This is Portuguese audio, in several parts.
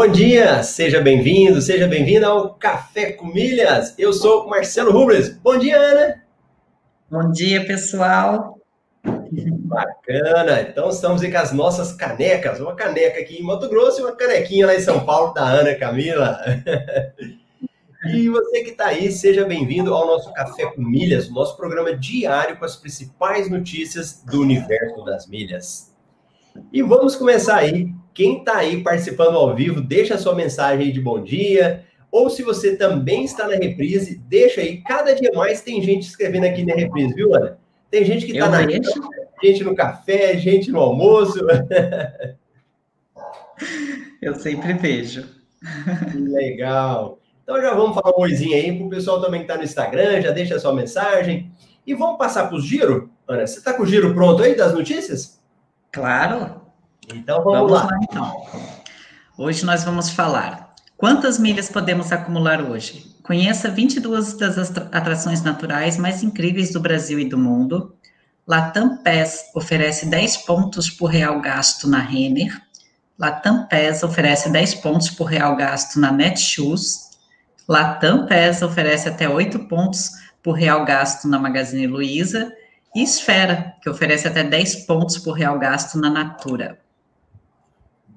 Bom dia, seja bem-vindo, seja bem-vinda ao Café com Milhas. Eu sou Marcelo Rubles. Bom dia, Ana. Bom dia, pessoal. Bacana. Então estamos aí com as nossas canecas. Uma caneca aqui em Mato Grosso e uma canequinha lá em São Paulo da Ana Camila. E você que está aí, seja bem-vindo ao nosso Café com Milhas, nosso programa diário com as principais notícias do universo das milhas. E vamos começar aí quem está aí participando ao vivo, deixa a sua mensagem aí de bom dia. Ou se você também está na reprise, deixa aí. Cada dia mais tem gente escrevendo aqui na reprise, viu, Ana? Tem gente que está na gente no café, gente no almoço. Eu sempre vejo. Legal. Então já vamos falar um oizinho aí para o pessoal também que está no Instagram, já deixa a sua mensagem. E vamos passar para o giro? Ana, você está com o giro pronto aí das notícias? Claro. Então vamos, vamos lá. lá. então. Hoje nós vamos falar quantas milhas podemos acumular hoje. Conheça 22 das atrações naturais mais incríveis do Brasil e do mundo. Latam PES oferece 10 pontos por real gasto na Renner. Latam PES oferece 10 pontos por real gasto na Netshoes. Latam PES oferece até 8 pontos por real gasto na Magazine Luiza. E Esfera, que oferece até 10 pontos por real gasto na Natura.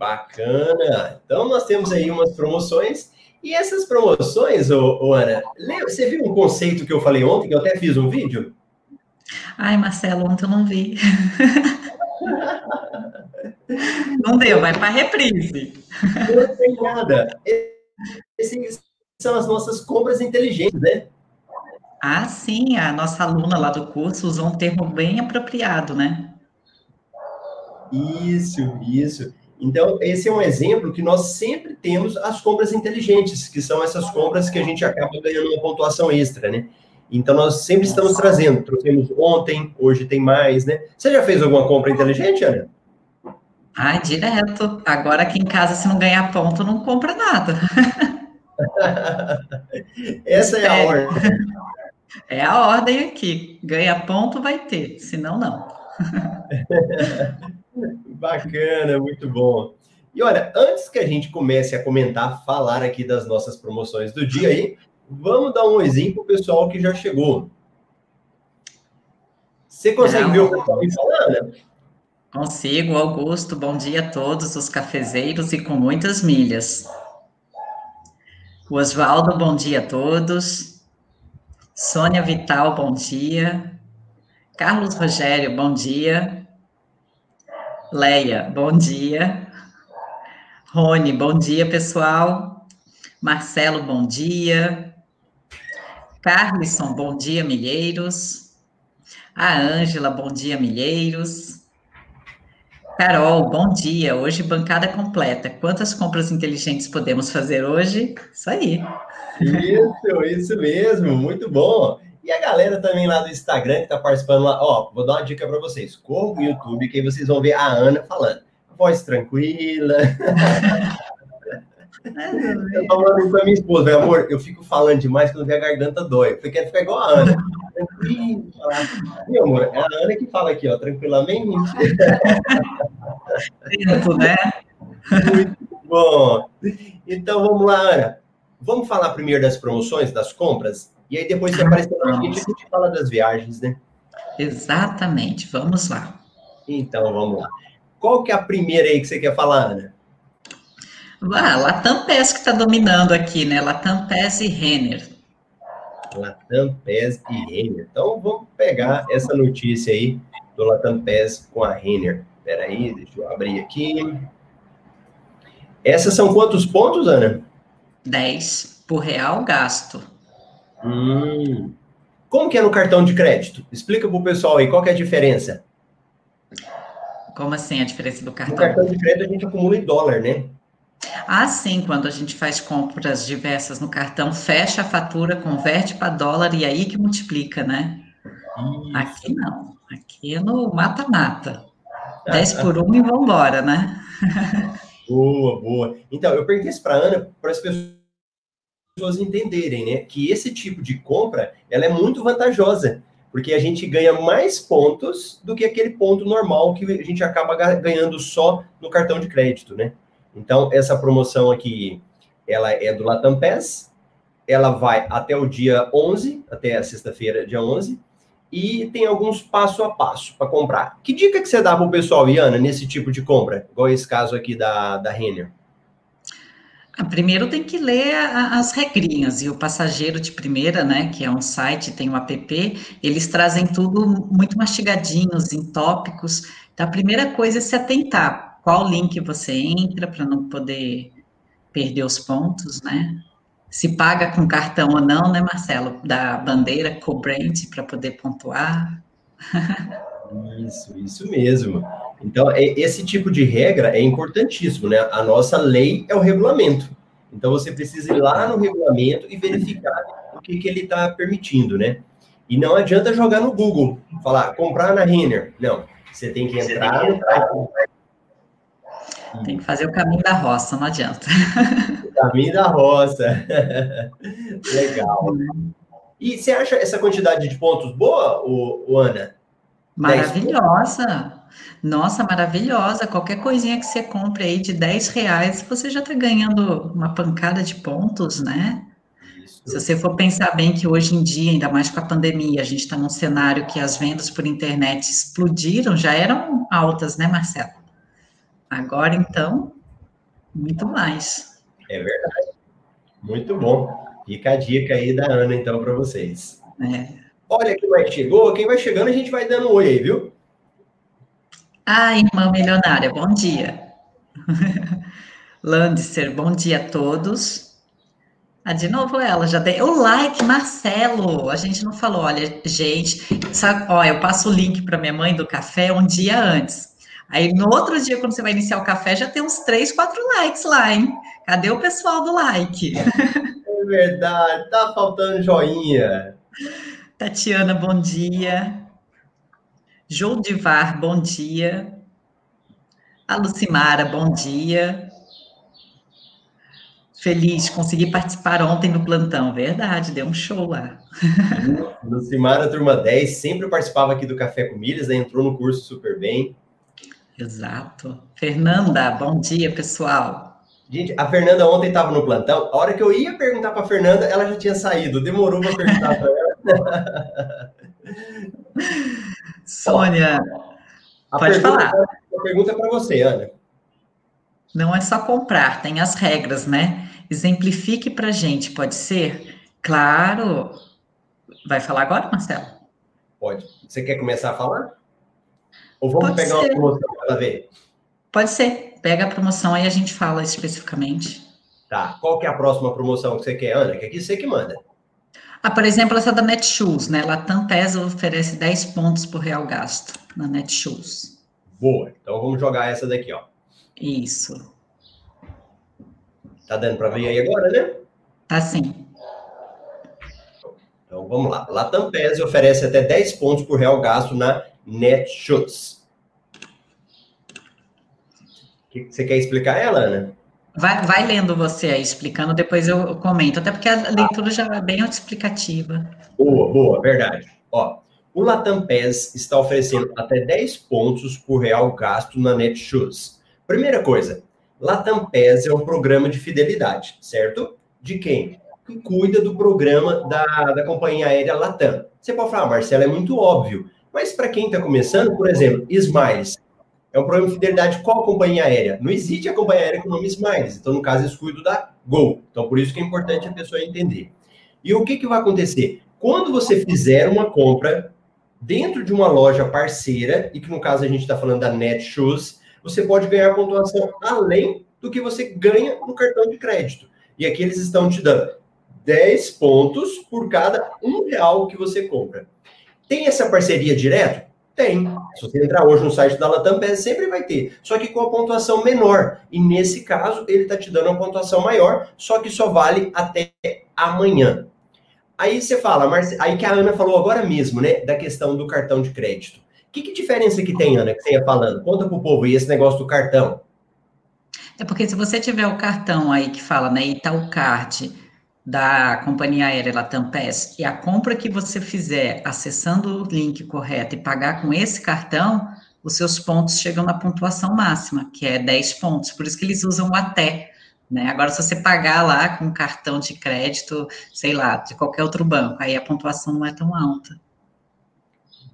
Bacana! Então, nós temos aí umas promoções. E essas promoções, ô, ô Ana, você viu um conceito que eu falei ontem, que eu até fiz um vídeo? Ai, Marcelo, ontem eu não vi. não deu, vai para reprise. Não tem nada. Essas são as nossas compras inteligentes, né? Ah, sim, a nossa aluna lá do curso usou um termo bem apropriado, né? Isso, isso. Então, esse é um exemplo que nós sempre temos as compras inteligentes, que são essas compras que a gente acaba ganhando uma pontuação extra, né? Então, nós sempre estamos trazendo. Trouxemos ontem, hoje tem mais, né? Você já fez alguma compra inteligente, Ana? Ah, direto. Agora aqui em casa, se não ganhar ponto, não compra nada. Essa é a é. ordem. É a ordem aqui. Ganha ponto, vai ter. Senão, não. Bacana, muito bom. E olha, antes que a gente comece a comentar, falar aqui das nossas promoções do dia aí, vamos dar um oizinho pro pessoal que já chegou. Você consegue Não. ver o pessoal me falando? Consigo, Augusto. Bom dia a todos os cafezeiros e com muitas milhas. Oswaldo, bom dia a todos. Sônia Vital, bom dia. Carlos Rogério, bom dia. Leia, bom dia. Rony, bom dia, pessoal. Marcelo, bom dia. Carlisson, bom dia, milheiros. A Ângela, bom dia, milheiros. Carol, bom dia. Hoje bancada completa. Quantas compras inteligentes podemos fazer hoje? Isso aí. Isso, isso mesmo. Muito bom. E a galera também lá do Instagram que tá participando lá, ó, vou dar uma dica para vocês. Corra o YouTube, que aí vocês vão ver a Ana falando. Voz tranquila. eu falando com a minha esposa, meu amor, eu fico falando demais quando a garganta dói. Eu quero ficar igual a Ana. Tranquilo. Meu amor, é a Ana que fala aqui, ó, tranquilamente. Tempo, né? Muito bom. Então vamos lá, Ana. Vamos falar primeiro das promoções, das compras? E aí depois, se aparecer na gente, a gente fala das viagens, né? Exatamente, vamos lá. Então, vamos lá. Qual que é a primeira aí que você quer falar, Ana? Ah, Latam PES que está dominando aqui, né? Latam PES e Renner. Latam PES e Renner. Então, vamos pegar essa notícia aí do Latam PES com a Renner. Espera aí, deixa eu abrir aqui. Essas são quantos pontos, Ana? 10 por real gasto. Hum. Como que é no cartão de crédito? Explica para o pessoal aí qual é a diferença. Como assim a diferença do cartão? No cartão de crédito a gente acumula em dólar, né? Ah, sim, quando a gente faz compras diversas no cartão, fecha a fatura, converte para dólar e aí que multiplica, né? Isso. Aqui não. Aqui é no mata-mata. 10 por 1 e vambora, né? boa, boa. Então, eu perguntei isso para Ana, para as pessoas pessoas entenderem, né, que esse tipo de compra, ela é muito vantajosa, porque a gente ganha mais pontos do que aquele ponto normal que a gente acaba ganhando só no cartão de crédito, né? Então, essa promoção aqui, ela é do Latam Pass, ela vai até o dia 11, até a sexta-feira, dia 11, e tem alguns passo a passo para comprar. Que dica que você dá para o pessoal, Iana, nesse tipo de compra? Igual esse caso aqui da, da Renner. Ah, primeiro tem que ler as regrinhas, e o Passageiro de Primeira, né, que é um site, tem um app, eles trazem tudo muito mastigadinhos, em tópicos. Então, a primeira coisa é se atentar. Qual link você entra para não poder perder os pontos, né? Se paga com cartão ou não, né, Marcelo? Da bandeira co-brand para poder pontuar. Isso, isso mesmo. Então, é, esse tipo de regra é importantíssimo, né? A nossa lei é o regulamento. Então, você precisa ir lá no regulamento e verificar o que, que ele está permitindo, né? E não adianta jogar no Google, falar comprar na Renner. Não, você tem que entrar no tem que fazer o caminho da roça, não adianta. O caminho da roça. Legal. E você acha essa quantidade de pontos boa, o Ana? Maravilhosa. Nossa, maravilhosa. Qualquer coisinha que você compre aí de 10 reais, você já está ganhando uma pancada de pontos, né? Se você for pensar bem que hoje em dia, ainda mais com a pandemia, a gente está num cenário que as vendas por internet explodiram, já eram altas, né, Marcelo? Agora, então, muito mais. É verdade. Muito bom. Fica a dica aí da Ana, então, para vocês. É. Olha quem mais chegou. Quem vai chegando, a gente vai dando um oi aí, viu? Ah, irmã milionária, bom dia. Landicer, bom dia a todos. Ah, de novo ela, já tem. O like, Marcelo. A gente não falou, olha, gente, sabe, ó, eu passo o link para minha mãe do café um dia antes. Aí no outro dia, quando você vai iniciar o café, já tem uns três, quatro likes lá, hein? Cadê o pessoal do like? É verdade, tá faltando joinha. Tatiana, bom dia. Joldivar, bom dia. A Lucimara, bom dia. Feliz, consegui participar ontem no plantão, verdade, deu um show lá. Lucimara, turma 10, sempre participava aqui do Café com Milhas, né? entrou no curso super bem. Exato. Fernanda, bom dia, pessoal. Gente, a Fernanda ontem estava no plantão. A hora que eu ia perguntar para a Fernanda, ela já tinha saído. Demorou para perguntar para ela. Sônia, Ó, pode falar. A pergunta é para você, Ana. Não é só comprar, tem as regras, né? Exemplifique para gente, pode ser? Claro. Vai falar agora, Marcelo? Pode. Você quer começar a falar? Ou vamos pode pegar ser. uma promoção para ver? Pode ser. Pega a promoção aí a gente fala especificamente. Tá. Qual que é a próxima promoção que você quer, Ana? Que aqui você que manda. Ah, por exemplo, essa da Netshoes, né? Latam Pesa oferece 10 pontos por real gasto na Netshoes. Boa. Então vamos jogar essa daqui, ó. Isso. Tá dando para ver aí agora, né? Tá sim. Então vamos lá. Latam Pesa oferece até 10 pontos por real gasto na Netshoes. Você quer explicar ela, Ana? Vai, vai lendo você aí, explicando, depois eu comento, até porque a leitura já é bem explicativa. Boa, boa, verdade. Ó, o Latam PES está oferecendo até 10 pontos por real gasto na Netshoes. Primeira coisa, Latam PES é um programa de fidelidade, certo? De quem? Que cuida do programa da, da companhia aérea Latam. Você pode falar, ah, Marcelo, é muito óbvio. Mas para quem está começando, por exemplo, Smiles, é um programa de fidelidade qual companhia aérea? Não existe a companhia aérea com nome Smiles. Então, no caso, cuidam da Gol. Então, por isso que é importante a pessoa entender. E o que, que vai acontecer? Quando você fizer uma compra dentro de uma loja parceira, e que no caso a gente está falando da Netshoes, você pode ganhar pontuação além do que você ganha no cartão de crédito. E aqui eles estão te dando 10 pontos por cada um real que você compra. Tem essa parceria direto? Tem. Se você entrar hoje no site da Latam sempre vai ter. Só que com a pontuação menor. E nesse caso, ele está te dando uma pontuação maior, só que só vale até amanhã. Aí você fala, Marce... aí que a Ana falou agora mesmo, né? Da questão do cartão de crédito. Que, que diferença que tem, Ana, que você ia falando? Conta pro povo e esse negócio do cartão. É porque se você tiver o cartão aí que fala, né, Itaú Card, da companhia aérea Latam PES e a compra que você fizer acessando o link correto e pagar com esse cartão, os seus pontos chegam na pontuação máxima, que é 10 pontos. Por isso que eles usam o até. Né? Agora, se você pagar lá com cartão de crédito, sei lá, de qualquer outro banco, aí a pontuação não é tão alta.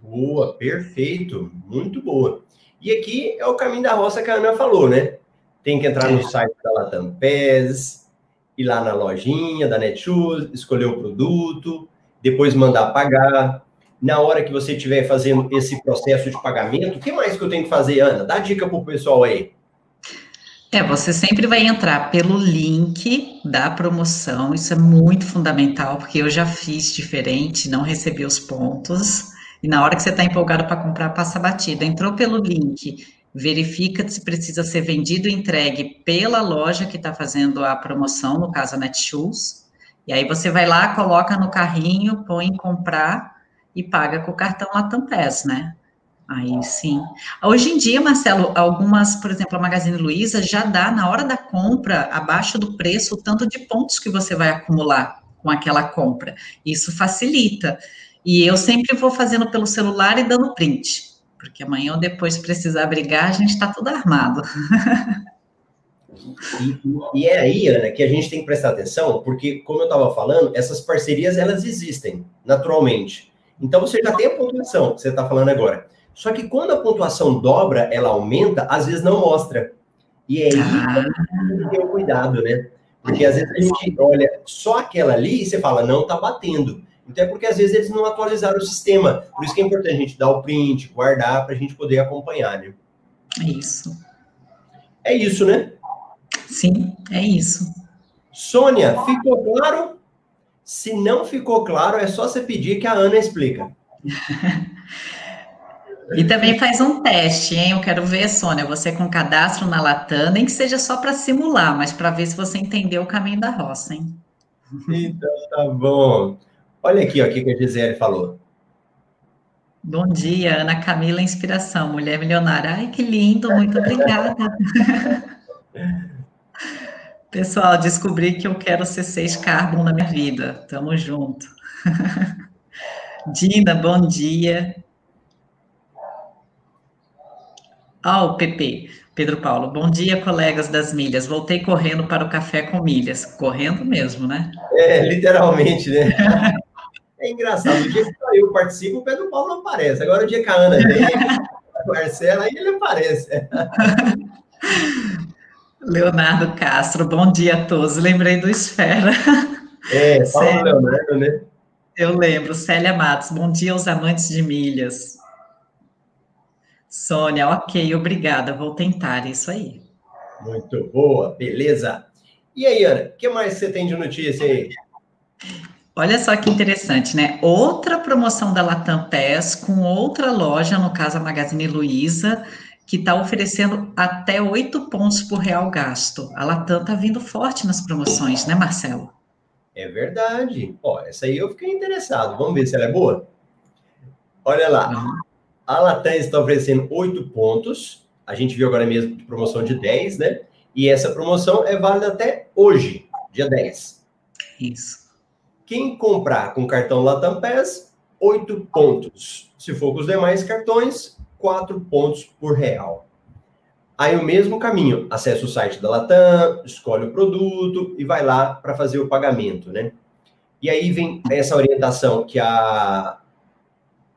Boa, perfeito, muito boa. E aqui é o caminho da roça que a Ana falou, né? Tem que entrar no é. site da Latam PES, ir lá na lojinha da Netshoes, escolher o produto, depois mandar pagar. Na hora que você estiver fazendo esse processo de pagamento, o que mais que eu tenho que fazer, Ana? Dá dica para o pessoal aí. É, você sempre vai entrar pelo link da promoção, isso é muito fundamental, porque eu já fiz diferente, não recebi os pontos, e na hora que você está empolgado para comprar, passa batida. Entrou pelo link, verifica se precisa ser vendido e entregue pela loja que está fazendo a promoção, no caso a Netshoes, e aí você vai lá, coloca no carrinho, põe em comprar e paga com o cartão Latam Pass, né? Aí sim. Hoje em dia, Marcelo, algumas, por exemplo, a Magazine Luiza já dá na hora da compra, abaixo do preço, o tanto de pontos que você vai acumular com aquela compra. Isso facilita. E eu sempre vou fazendo pelo celular e dando print, porque amanhã ou depois, se precisar brigar, a gente está tudo armado. E, e, é aí, Ana, que a gente tem que prestar atenção, porque, como eu estava falando, essas parcerias elas existem naturalmente. Então você já tem a pontuação que você está falando agora. Só que quando a pontuação dobra, ela aumenta, às vezes não mostra. E é aí ah. que tem o cuidado, né? Porque às vezes a gente olha só aquela ali e você fala, não tá batendo. Então é porque às vezes eles não atualizaram o sistema. Por isso que é importante a gente dar o print, guardar, para a gente poder acompanhar, né? É isso. É isso, né? Sim, é isso. Sônia, ficou claro? Se não ficou claro, é só você pedir que a Ana explica. E também faz um teste, hein? Eu quero ver, Sônia, você com cadastro na Latam, nem que seja só para simular, mas para ver se você entendeu o caminho da roça, hein? Então tá bom. Olha aqui ó, o que a Gisele falou. Bom dia, Ana Camila Inspiração, mulher milionária. Ai, que lindo, muito obrigada. Pessoal, descobri que eu quero ser seis carbon na minha vida. Tamo junto. Dina, bom dia. Ah, o PP, Pedro Paulo. Bom dia, colegas das milhas. Voltei correndo para o café com milhas. Correndo mesmo, né? É, literalmente, né? É engraçado. O dia que eu participo, o Pedro Paulo não aparece. Agora, o dia que a Ana vem, a Marcela, aí ele aparece. Leonardo Castro, bom dia a todos. Lembrei do Esfera. É, fala Leonardo, né? Eu lembro. Célia Matos, bom dia aos amantes de milhas. Sônia, ok, obrigada, vou tentar isso aí. Muito boa, beleza. E aí, Ana, o que mais você tem de notícia aí? Olha só que interessante, né? Outra promoção da Latam PES com outra loja, no caso a Magazine Luiza, que está oferecendo até oito pontos por real gasto. A Latam está vindo forte nas promoções, né, Marcelo? É verdade. Ó, essa aí eu fiquei interessado. Vamos ver se ela é boa. Olha lá. A Latam está oferecendo 8 pontos. A gente viu agora mesmo promoção de 10, né? E essa promoção é válida até hoje, dia 10. Isso. Quem comprar com cartão Latam Pass, 8 pontos. Se for com os demais cartões, 4 pontos por real. Aí o mesmo caminho, acessa o site da Latam, escolhe o produto e vai lá para fazer o pagamento, né? E aí vem essa orientação que a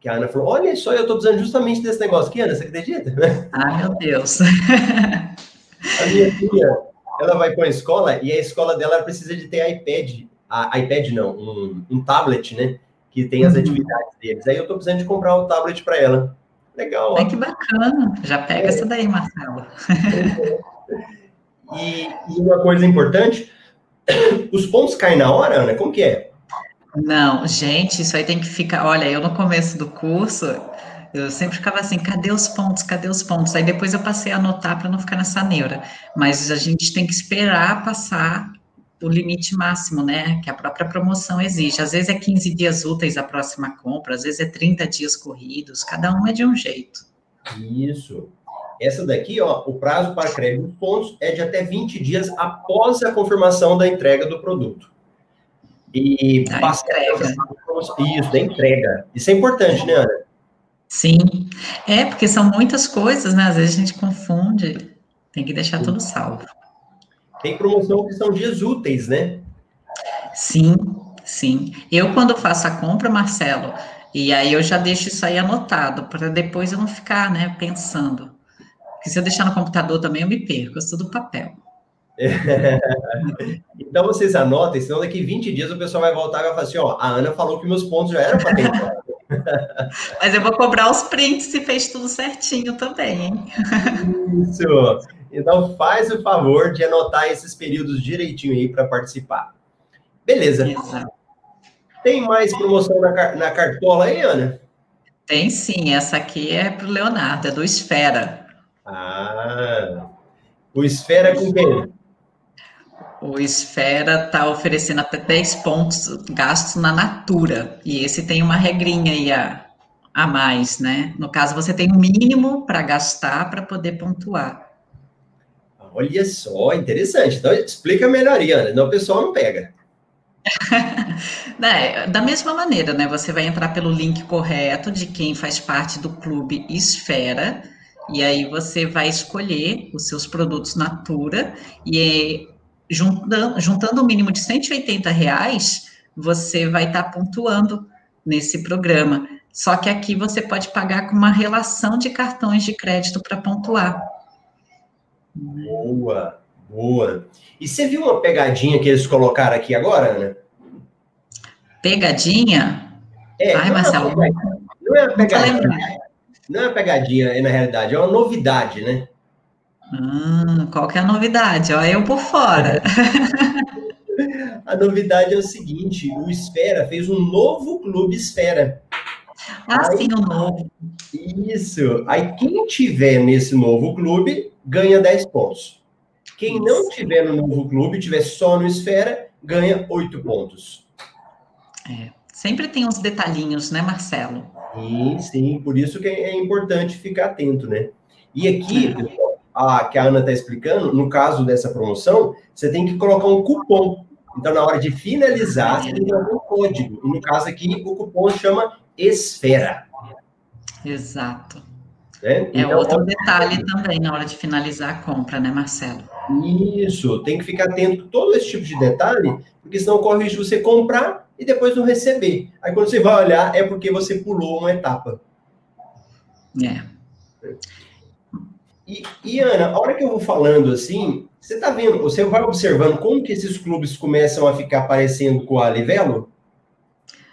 que a Ana falou: Olha só, eu estou precisando justamente desse negócio aqui, Ana, você acredita? Ah, meu Deus. a minha filha, ela vai para a escola e a escola dela precisa de ter iPad, a, iPad não, um, um tablet, né? Que tem as uhum. atividades deles. Aí eu estou precisando de comprar um tablet para ela. Legal. É que bacana. Já pega é. essa daí, Marcelo. e, e uma coisa importante, os pontos caem na hora, Ana? Como que é? Não, gente, isso aí tem que ficar. Olha, eu no começo do curso, eu sempre ficava assim, cadê os pontos? Cadê os pontos? Aí depois eu passei a anotar para não ficar nessa neura. Mas a gente tem que esperar passar o limite máximo, né? Que a própria promoção exige. Às vezes é 15 dias úteis a próxima compra, às vezes é 30 dias corridos, cada um é de um jeito. Isso. Essa daqui, ó, o prazo para crédito de pontos é de até 20 dias após a confirmação da entrega do produto. E a entrega. Isso, da entrega. Isso é importante, né, Ana? Sim, é porque são muitas coisas, né? Às vezes a gente confunde, tem que deixar tudo salvo. Tem promoção que são dias úteis, né? Sim, sim. Eu, quando faço a compra, Marcelo, e aí eu já deixo isso aí anotado, para depois eu não ficar, né, pensando. Porque se eu deixar no computador também eu me perco, eu sou do papel. então vocês anotem, senão daqui 20 dias o pessoal vai voltar e vai falar assim: ó, a Ana falou que meus pontos já eram para ter. Mas eu vou cobrar os prints se fez tudo certinho também, hein? Isso. Então faz o favor de anotar esses períodos direitinho aí para participar. Beleza. Exato. Tem mais promoção na, na cartola aí, Ana? Tem sim. Essa aqui é para o Leonardo, é do Esfera. Ah, o Esfera com quem? O Esfera está oferecendo até 10 pontos gastos na Natura. E esse tem uma regrinha aí a, a mais, né? No caso, você tem um mínimo para gastar para poder pontuar. Olha só, interessante. Então, explica melhor, Ana. Não, o pessoal não pega. né, da mesma maneira, né? Você vai entrar pelo link correto de quem faz parte do clube Esfera, e aí você vai escolher os seus produtos Natura, e juntando, juntando o mínimo de 180 reais, você vai estar tá pontuando nesse programa. Só que aqui você pode pagar com uma relação de cartões de crédito para pontuar. Boa, boa. E você viu uma pegadinha que eles colocaram aqui agora, Ana? Pegadinha? É, Ai, não Marcelo. É uma, não é uma pegadinha. Não é uma pegadinha, na realidade, é uma novidade, né? Hum, qual que é a novidade? Olha eu por fora. a novidade é o seguinte: o Esfera fez um novo clube Esfera. Ah, Aí, sim, o um novo. Isso. Aí quem tiver nesse novo clube ganha 10 pontos. Quem não tiver no novo clube, tiver só no Esfera, ganha 8 pontos. É. Sempre tem uns detalhinhos, né, Marcelo? Sim, sim. Por isso que é importante ficar atento, né? E aqui, a, que a Ana está explicando, no caso dessa promoção, você tem que colocar um cupom. Então, na hora de finalizar, você tem que colocar um código. E no caso aqui, o cupom chama Esfera. Exato. É, é então, outro detalhe também na hora de finalizar a compra, né, Marcelo? Isso, tem que ficar atento a todo esse tipo de detalhe, porque senão corre risco de você comprar e depois não receber. Aí quando você vai olhar, é porque você pulou uma etapa. É. E, e, Ana, a hora que eu vou falando assim, você tá vendo, você vai observando como que esses clubes começam a ficar parecendo com a Livelo?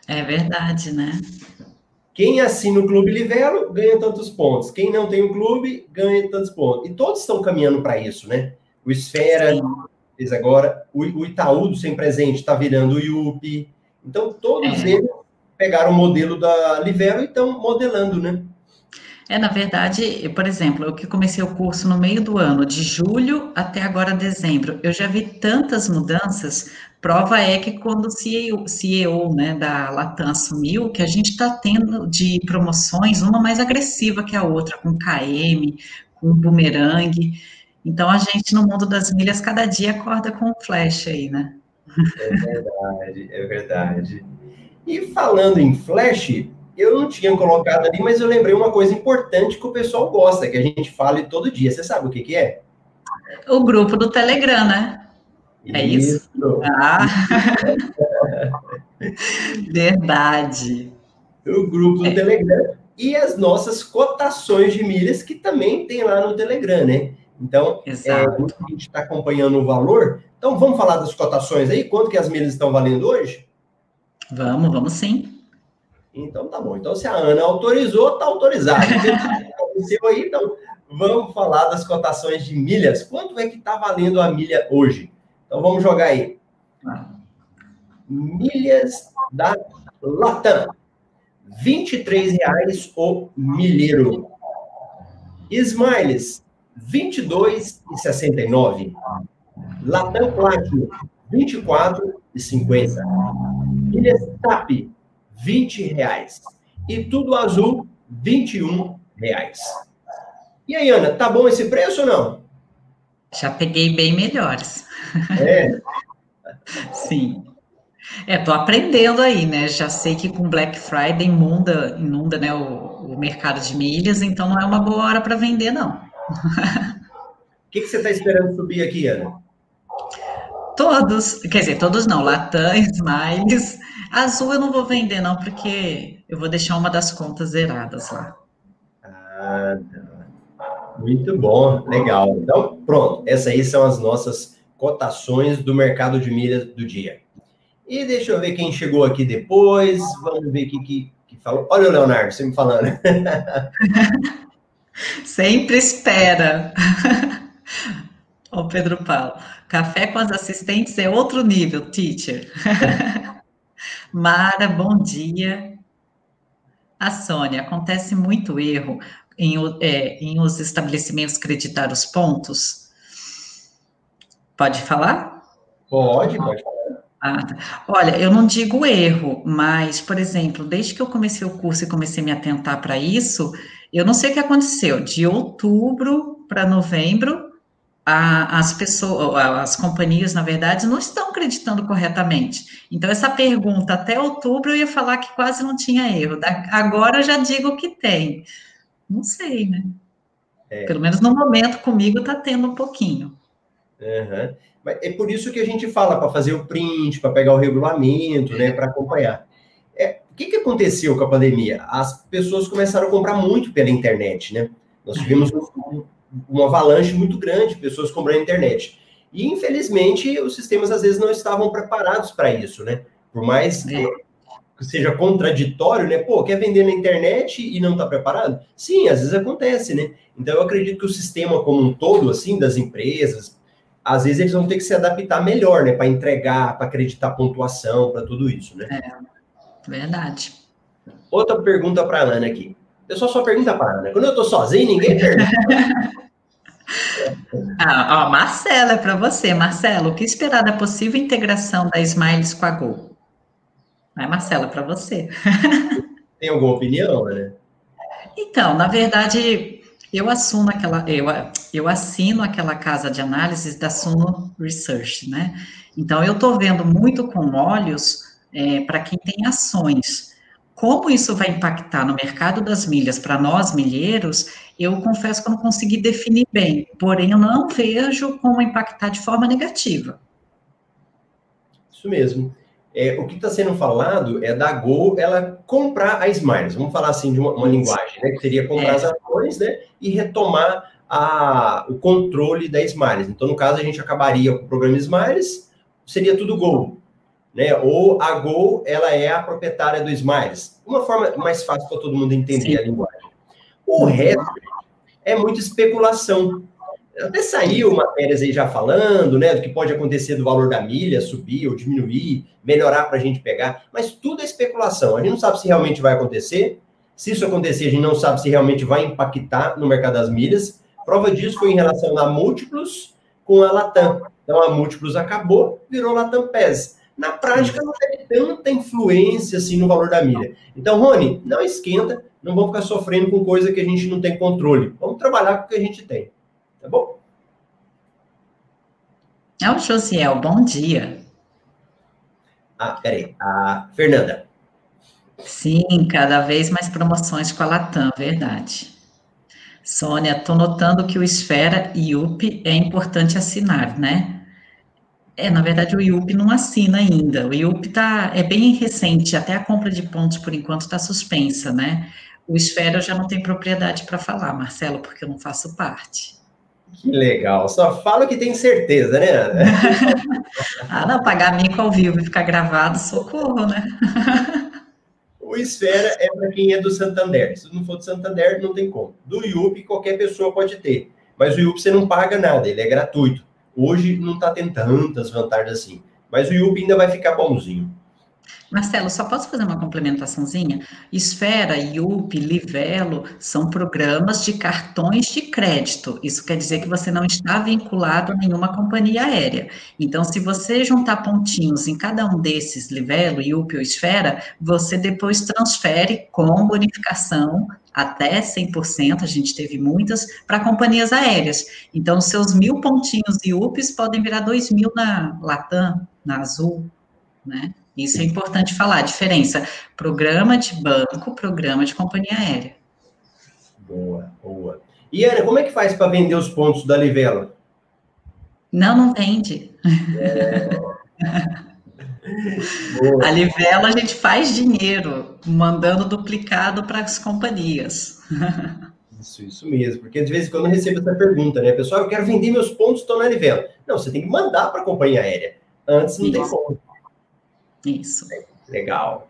É verdade, né? Quem assina o Clube Livelo ganha tantos pontos. Quem não tem o clube ganha tantos pontos. E todos estão caminhando para isso, né? O Esfera fez agora, o, o Itaú do Sem Presente está virando o IUP. Então, todos é. eles pegaram o modelo da Livelo e estão modelando, né? É, na verdade, por exemplo, eu que comecei o curso no meio do ano, de julho até agora dezembro, eu já vi tantas mudanças. Prova é que quando o CEO, CEO né, da Latam assumiu, que a gente está tendo de promoções, uma mais agressiva que a outra, com KM, com bumerangue. Então, a gente, no mundo das milhas, cada dia acorda com um flash aí, né? É verdade, é verdade. E falando em flash, eu não tinha colocado ali, mas eu lembrei uma coisa importante que o pessoal gosta, que a gente fale todo dia. Você sabe o que, que é? O grupo do Telegram, né? É isso? isso? Ah. Verdade. O grupo do é. Telegram e as nossas cotações de milhas que também tem lá no Telegram, né? Então, é, a gente está acompanhando o valor. Então, vamos falar das cotações aí? Quanto que as milhas estão valendo hoje? Vamos, vamos sim. Então tá bom. Então, se a Ana autorizou, tá autorizado. Aconteceu aí, então vamos falar das cotações de milhas. Quanto é que tá valendo a milha hoje? Então vamos jogar aí. Milhas da Latam. R$ reais o milheiro. Smiles, R$ 22,69. Latam Platinum, R$ 24,50. Milhas TAP, 20 reais. E tudo azul, 21 reais. E aí, Ana, tá bom esse preço ou não? Já peguei bem melhores. É. Sim. É, tô aprendendo aí, né? Já sei que com Black Friday inunda, inunda né, o, o mercado de milhas, então não é uma boa hora para vender, não. O que, que você está esperando subir aqui, Ana? Todos, quer dizer, todos não, Latam, Smiles. Azul eu não vou vender, não, porque eu vou deixar uma das contas zeradas lá. Ah. Muito bom, legal. Então, pronto, essas aí são as nossas cotações do mercado de milhas do dia. E deixa eu ver quem chegou aqui depois. Vamos ver o que, que, que falou. Olha o Leonardo, você me falando. Sempre espera. Ó, Pedro Paulo. Café com as assistentes é outro nível, teacher. Mara, bom dia. A Sônia, acontece muito erro em, é, em os estabelecimentos creditar os pontos? Pode falar? Pode, pode falar. Ah, tá. Olha, eu não digo erro, mas, por exemplo, desde que eu comecei o curso e comecei a me atentar para isso, eu não sei o que aconteceu. De outubro para novembro, a, as pessoas, as companhias, na verdade, não estão acreditando corretamente. Então, essa pergunta, até outubro, eu ia falar que quase não tinha erro. Agora eu já digo que tem. Não sei, né? É. Pelo menos no momento comigo está tendo um pouquinho. Uhum. É por isso que a gente fala para fazer o print, para pegar o regulamento, né, para acompanhar. É, o que, que aconteceu com a pandemia? As pessoas começaram a comprar muito pela internet, né? Nós tivemos um, um avalanche muito grande de pessoas comprando internet. E, infelizmente, os sistemas às vezes não estavam preparados para isso, né? Por mais que seja contraditório, né? Pô, quer vender na internet e não está preparado? Sim, às vezes acontece, né? Então, eu acredito que o sistema como um todo, assim, das empresas, às vezes eles vão ter que se adaptar melhor, né? Para entregar, para acreditar pontuação, para tudo isso, né? É, verdade. Outra pergunta para a Ana aqui. Eu só pergunta para a Ana. Quando eu estou sozinho, ninguém pergunta. ah, ó, Marcelo, é para você. Marcelo, o que esperar da possível integração da Smiles com a Gol? Vai, Marcelo, é para você. Tem alguma opinião, né? Então, na verdade, eu assumo aquela, eu, eu assino aquela casa de análises da Suno Research, né? Então, eu estou vendo muito com olhos é, para quem tem ações. Como isso vai impactar no mercado das milhas para nós milheiros, eu confesso que eu não consegui definir bem, porém eu não vejo como impactar de forma negativa. Isso mesmo. É, o que está sendo falado é da Gol ela comprar a Smiles, vamos falar assim de uma, uma linguagem, né? Que seria comprar é. as ações, né? E retomar a, o controle da Smiles. Então, no caso, a gente acabaria com o programa Smiles, seria tudo Gol. Né? Ou a Gol ela é a proprietária do Smiles. Uma forma mais fácil para todo mundo entender Sim. a linguagem. O resto é muita especulação. Até saiu matérias aí já falando, né, do que pode acontecer do valor da milha subir ou diminuir, melhorar para a gente pegar, mas tudo é especulação. A gente não sabe se realmente vai acontecer. Se isso acontecer, a gente não sabe se realmente vai impactar no mercado das milhas. Prova disso foi em relação a múltiplos com a Latam. Então a múltiplos acabou, virou Latam PES. Na prática, não teve tanta influência assim no valor da milha. Então, Rony, não esquenta, não vamos ficar sofrendo com coisa que a gente não tem controle. Vamos trabalhar com o que a gente tem. Tá bom? É o Josiel, bom dia. Ah, peraí. A Fernanda. Sim, cada vez mais promoções com a Latam, verdade. Sônia, estou notando que o Esfera e UP é importante assinar, né? É, na verdade, o IUP não assina ainda. O IUP tá, é bem recente, até a compra de pontos, por enquanto, está suspensa, né? O Esfera eu já não tenho propriedade para falar, Marcelo, porque eu não faço parte. Que legal. Só fala que tem certeza, né, Ana? ah, não, pagar mico ao vivo e ficar gravado, socorro, né? o Esfera é para quem é do Santander. Se não for do Santander, não tem como. Do IUP, qualquer pessoa pode ter. Mas o IUP você não paga nada, ele é gratuito. Hoje não está tendo tantas vantagens assim. Mas o IUP ainda vai ficar bonzinho. Marcelo, só posso fazer uma complementaçãozinha? Esfera, IUP, Livelo são programas de cartões de crédito. Isso quer dizer que você não está vinculado a nenhuma companhia aérea. Então, se você juntar pontinhos em cada um desses, Livelo, IUP ou Esfera, você depois transfere com bonificação até 100%, a gente teve muitas, para companhias aéreas. Então, seus mil pontinhos IUPs podem virar dois mil na Latam, na Azul, né? Isso é importante falar, a diferença. Programa de banco, programa de companhia aérea. Boa, boa. E Ana, como é que faz para vender os pontos da Livelo? Não, não vende. É. a Livelo a gente faz dinheiro mandando duplicado para as companhias. Isso, isso mesmo, porque de vez em quando eu recebo essa pergunta, né? Pessoal, eu quero vender meus pontos, estou na Livelo. Não, você tem que mandar para a companhia aérea. Antes não isso. tem como. Isso. Legal.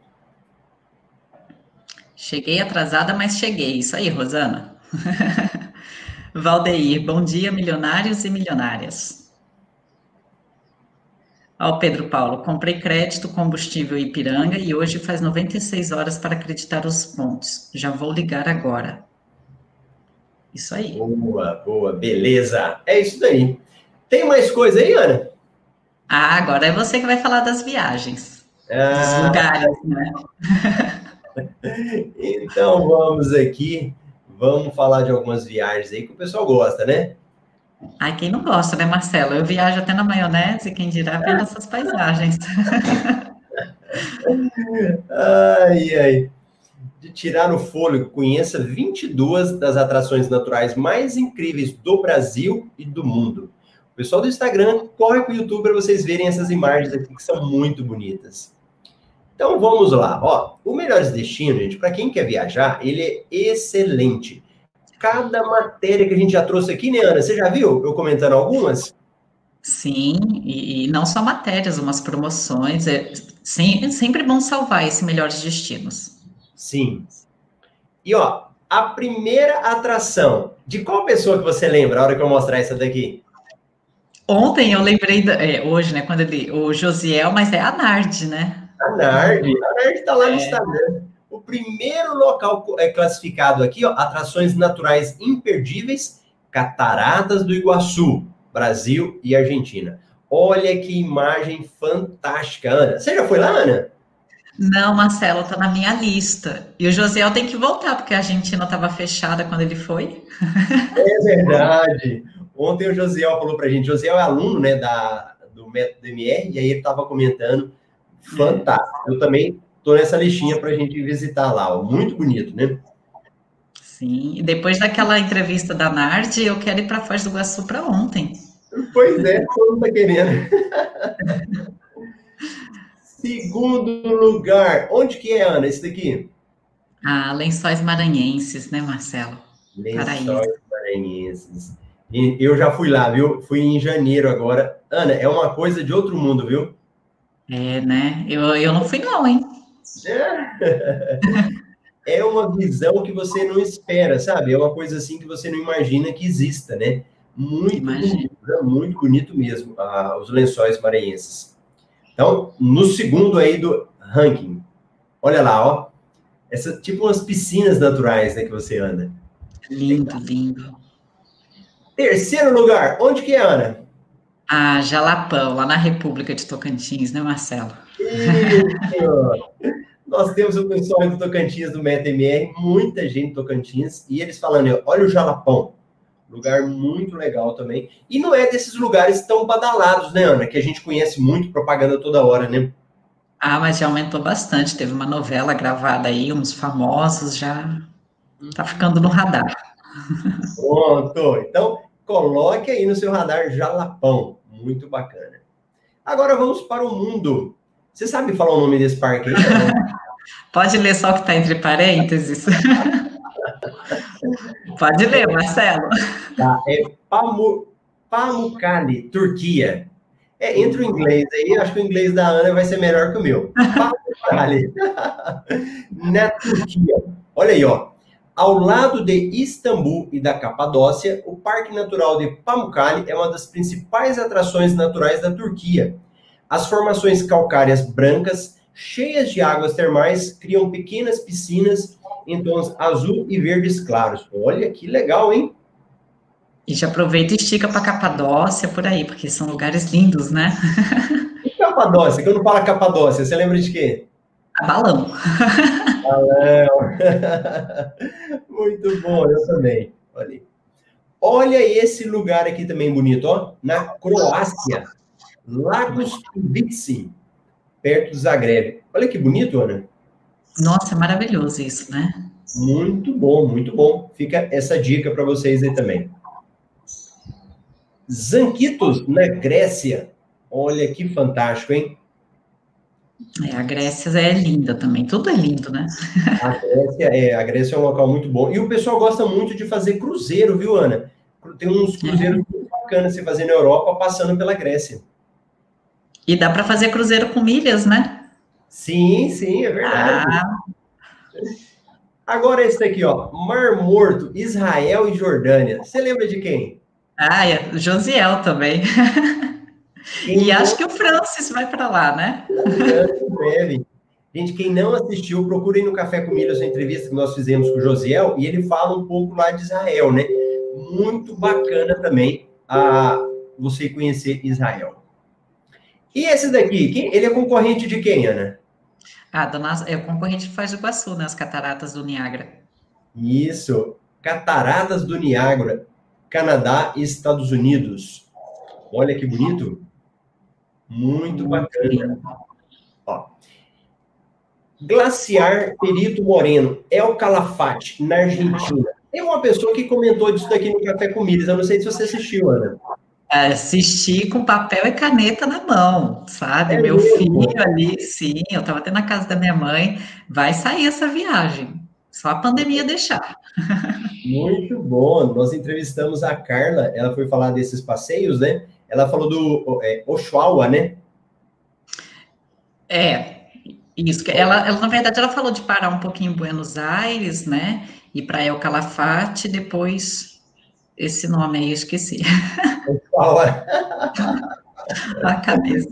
Cheguei atrasada, mas cheguei. Isso aí, Rosana. Valdeir, bom dia, milionários e milionárias. Ao Pedro Paulo, comprei crédito combustível Ipiranga e hoje faz 96 horas para acreditar os pontos. Já vou ligar agora. Isso aí. Boa, boa, beleza. É isso daí. Tem mais coisa aí, Ana? Ah, agora é você que vai falar das viagens. Ah, lugares, né? então vamos aqui vamos falar de algumas viagens aí que o pessoal gosta, né? Ai, quem não gosta, né, Marcelo? Eu viajo até na maionese, quem dirá pelas essas paisagens. ai, ai. De tirar o fôlego, conheça 22 das atrações naturais mais incríveis do Brasil e do mundo. O pessoal do Instagram, corre para o YouTube para vocês verem essas imagens aqui que são muito bonitas. Então vamos lá, ó. O Melhores Destinos, gente, para quem quer viajar, ele é excelente. Cada matéria que a gente já trouxe aqui, né, Ana? Você já viu eu comentando algumas? Sim, e, não só matérias, umas promoções. É sempre, sempre bom salvar esse Melhores Destinos. Sim. E ó, a primeira atração, de qual pessoa que você lembra a hora que eu mostrar essa daqui? Ontem eu lembrei, da, é, hoje, né, quando ele, o Josiel, mas é a Nard, né? A Nard, a Nard lá no é. Instagram. O primeiro local é classificado aqui, ó, atrações naturais imperdíveis, Cataratas do Iguaçu, Brasil e Argentina. Olha que imagem fantástica, Ana. Você já foi lá, Ana? Não, Marcelo, tá na minha lista. E o Josiel tem que voltar, porque a Argentina estava fechada quando ele foi. É verdade. Ontem o Josiel falou pra gente, Josiel é aluno, né, da, do método MR, e aí ele estava comentando fantástico. Eu também estou nessa listinha para a gente visitar lá, ó. muito bonito, né? Sim, e depois daquela entrevista da Nard, eu quero ir para Foz do Iguaçu para ontem. Pois é, todo mundo está querendo. Segundo lugar, onde que é, Ana, esse daqui? Ah, Lençóis Maranhenses, né, Marcelo? Lençóis Paraíso. Maranhenses. Eu já fui lá, viu? Fui em janeiro agora. Ana, é uma coisa de outro mundo, viu? É, né? Eu, eu não fui, não, hein? É. é uma visão que você não espera, sabe? É uma coisa assim que você não imagina que exista, né? Muito bonito, né? muito bonito mesmo, ah, os lençóis maranhenses. Então, no segundo aí do ranking, olha lá, ó. Essa, tipo umas piscinas naturais, né, que você anda. Lindo, lindo. Terceiro lugar, onde que é, Ana? A Jalapão, lá na República de Tocantins, né, Marcelo? Isso. Nós temos o pessoal do Tocantins, do MetaMR, muita gente do Tocantins, e eles falando, olha o Jalapão, lugar muito legal também. E não é desses lugares tão badalados, né, Ana? Que a gente conhece muito, propaganda toda hora, né? Ah, mas já aumentou bastante. Teve uma novela gravada aí, uns famosos, já tá ficando no radar. Pronto. Então, coloque aí no seu radar Jalapão muito bacana. Agora vamos para o mundo. Você sabe falar o nome desse parque aí? Pode ler só o que está entre parênteses. Pode ler, Marcelo. Tá, é Pamu, Pamukkale, Turquia. É, entre o inglês aí, acho que o inglês da Ana vai ser melhor que o meu. Pamukkale. Na Turquia. Olha aí, ó. Ao lado de Istambul e da Capadócia, o Parque Natural de Pamukkale é uma das principais atrações naturais da Turquia. As formações calcárias brancas, cheias de águas termais, criam pequenas piscinas em tons azul e verdes claros. Olha que legal, hein? E já aproveita e estica para Capadócia por aí, porque são lugares lindos, né? E Capadócia? Quando fala Capadócia, você lembra de quê? Balão. Balão. Muito bom, eu também. Olha, Olha esse lugar aqui também bonito, ó. Na Croácia. Lagos Tubici. perto do Zagreb. Olha que bonito, Ana. Nossa, maravilhoso isso, né? Muito bom, muito bom. Fica essa dica para vocês aí também. Zanquitos, na Grécia. Olha que fantástico, hein? É, a Grécia é linda também, tudo é lindo, né? A Grécia, é, a Grécia é um local muito bom. E o pessoal gosta muito de fazer cruzeiro, viu, Ana? Tem uns cruzeiros é. muito bacanas se fazer na Europa, passando pela Grécia. E dá para fazer cruzeiro com milhas, né? Sim, sim, é verdade. Ah. Agora esse daqui, ó, Mar Morto, Israel e Jordânia. Você lembra de quem? Ah, é Josiel também. Quem e acho que o Francis vai para lá, né? Deve. Gente, quem não assistiu, procurem no Café com Milhas a entrevista que nós fizemos com o Josiel e ele fala um pouco lá de Israel, né? Muito bacana também a você conhecer Israel. E esse daqui, quem, ele é concorrente de quem, Ana? Ah, do nosso, é o concorrente de Foz do Iguaçu, né? As Cataratas do Niágara. Isso, Cataratas do Niágara, Canadá e Estados Unidos. Olha que bonito. Muito bacana. Ó. Glaciar Perito Moreno, El Calafate, na Argentina. Tem uma pessoa que comentou disso daqui no Café com Milhas. Eu não sei se você assistiu, Ana. Assisti com papel e caneta na mão, sabe? É Meu mesmo? filho ali, sim, eu estava até na casa da minha mãe. Vai sair essa viagem. Só a pandemia deixar. Muito bom. Nós entrevistamos a Carla, ela foi falar desses passeios, né? Ela falou do é, Oxuaua, né? É, isso. Ela, ela, na verdade, ela falou de parar um pouquinho em Buenos Aires, né? E para El Calafate, depois esse nome aí eu esqueci. Oxuaua. a cabeça.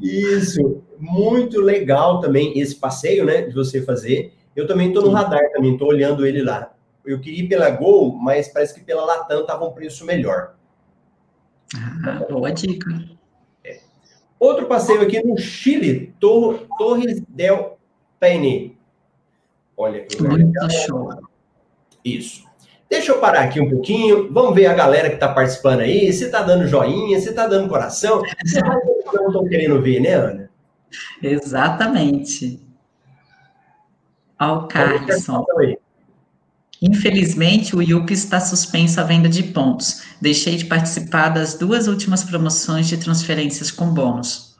Isso, muito legal também esse passeio, né? De você fazer. Eu também estou no radar, também estou olhando ele lá. Eu queria ir pela Gol, mas parece que pela Latam estava um preço melhor. Ah, boa dica. É. Outro passeio aqui no Chile, Tor Torres del Paine. Olha que Muito show. Isso. Deixa eu parar aqui um pouquinho. Vamos ver a galera que está participando aí. Se está dando joinha, se está dando coração. Se não estão querendo ver, né, Ana? Exatamente. Ao Carlson. Infelizmente, o IUP está suspenso à venda de pontos. Deixei de participar das duas últimas promoções de transferências com bônus.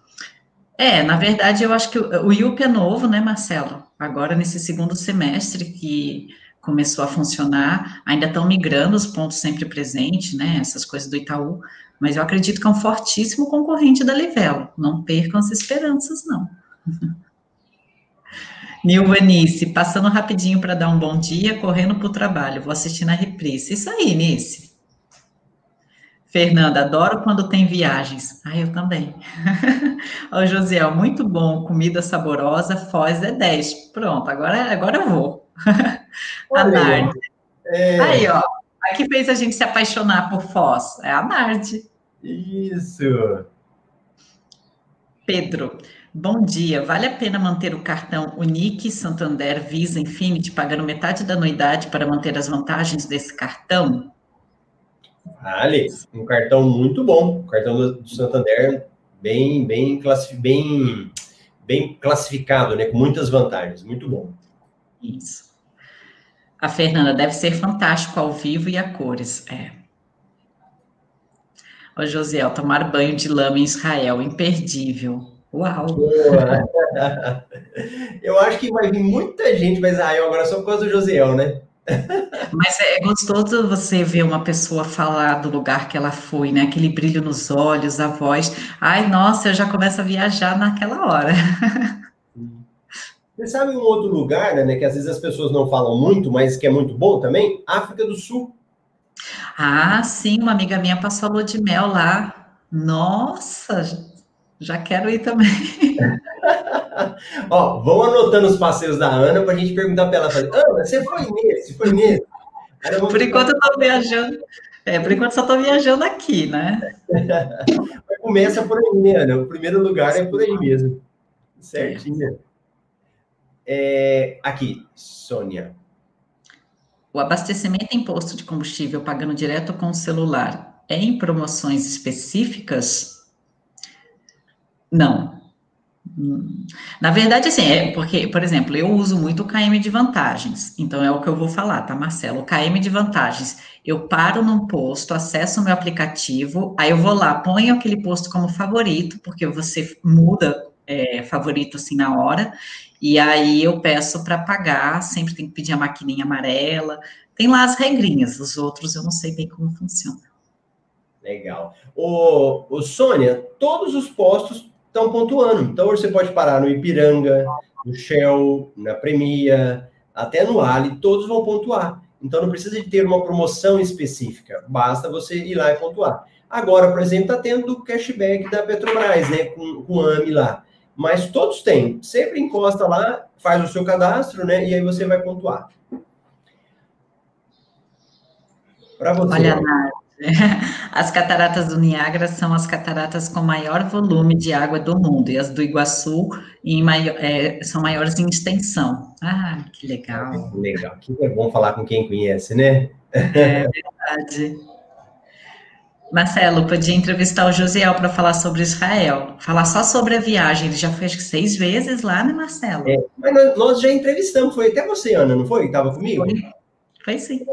É, na verdade, eu acho que o IUP é novo, né, Marcelo? Agora, nesse segundo semestre que começou a funcionar, ainda estão migrando os pontos sempre presentes, né, essas coisas do Itaú, mas eu acredito que é um fortíssimo concorrente da Livelo. Não percam as esperanças, não. Nilvanice, passando rapidinho para dar um bom dia, correndo para o trabalho, vou assistir na reprise. Isso aí, Nice. Fernanda, adoro quando tem viagens. Ah, eu também. Ô, Josiel, muito bom, comida saborosa, Foz é 10. Pronto, agora, agora eu vou. a Nardi. É... Aí, ó, aqui fez a gente se apaixonar por Foz, é a Nardi. Isso. Pedro, Bom dia. Vale a pena manter o cartão Unique, Santander, Visa, Infinity, pagando metade da anuidade para manter as vantagens desse cartão? Vale. Um cartão muito bom. O cartão do Santander bem, bem, classifi bem, bem classificado, né? Com muitas vantagens. Muito bom. Isso. A Fernanda deve ser fantástico ao vivo e a cores. É. Ô, Josiel, tomar banho de lama em Israel, imperdível. Uau! Boa. Eu acho que vai vir muita gente para Israel agora só por causa do Josiel, né? Mas é gostoso você ver uma pessoa falar do lugar que ela foi, né? Aquele brilho nos olhos, a voz. Ai, nossa, eu já começo a viajar naquela hora. Você sabe um outro lugar, né, que às vezes as pessoas não falam muito, mas que é muito bom também? África do Sul. Ah, sim, uma amiga minha passou a lua de mel lá. Nossa, já quero ir também. Ó, vão anotando os passeios da Ana para a gente perguntar para ela. Ana, você foi nesse? Foi nesse? Por enquanto eu estou viajando. É, por enquanto só estou viajando aqui, né? Começa por aí, né, Ana? O primeiro lugar é por aí mesmo. Certinho. É, aqui, Sônia. O abastecimento em posto de combustível pagando direto com o celular é em promoções específicas não. Na verdade, assim, é porque, por exemplo, eu uso muito o KM de vantagens. Então, é o que eu vou falar, tá, Marcelo? O KM de vantagens. Eu paro num posto, acesso o meu aplicativo, aí eu vou lá, ponho aquele posto como favorito, porque você muda é, favorito assim na hora, e aí eu peço para pagar, sempre tem que pedir a maquininha amarela. Tem lá as regrinhas, os outros eu não sei bem como funciona. Legal. O, o Sônia, todos os postos estão pontuando. Então, você pode parar no Ipiranga, no Shell, na Premia, até no Ali, todos vão pontuar. Então, não precisa de ter uma promoção específica, basta você ir lá e pontuar. Agora, por exemplo, está tendo o cashback da Petrobras, né, com, com o AMI lá. Mas todos têm. Sempre encosta lá, faz o seu cadastro, né, e aí você vai pontuar. Para você. Olha, As cataratas do Niágara são as cataratas com maior volume de água do mundo, e as do Iguaçu maior, é, são maiores em extensão. Ah, que legal. Que legal, que é bom falar com quem conhece, né? É verdade. Marcelo, podia entrevistar o Josiel para falar sobre Israel, falar só sobre a viagem. Ele já foi acho que seis vezes lá, né, Marcelo? É, mas nós já entrevistamos, foi até você, Ana, não foi? Estava comigo? Foi, foi sim.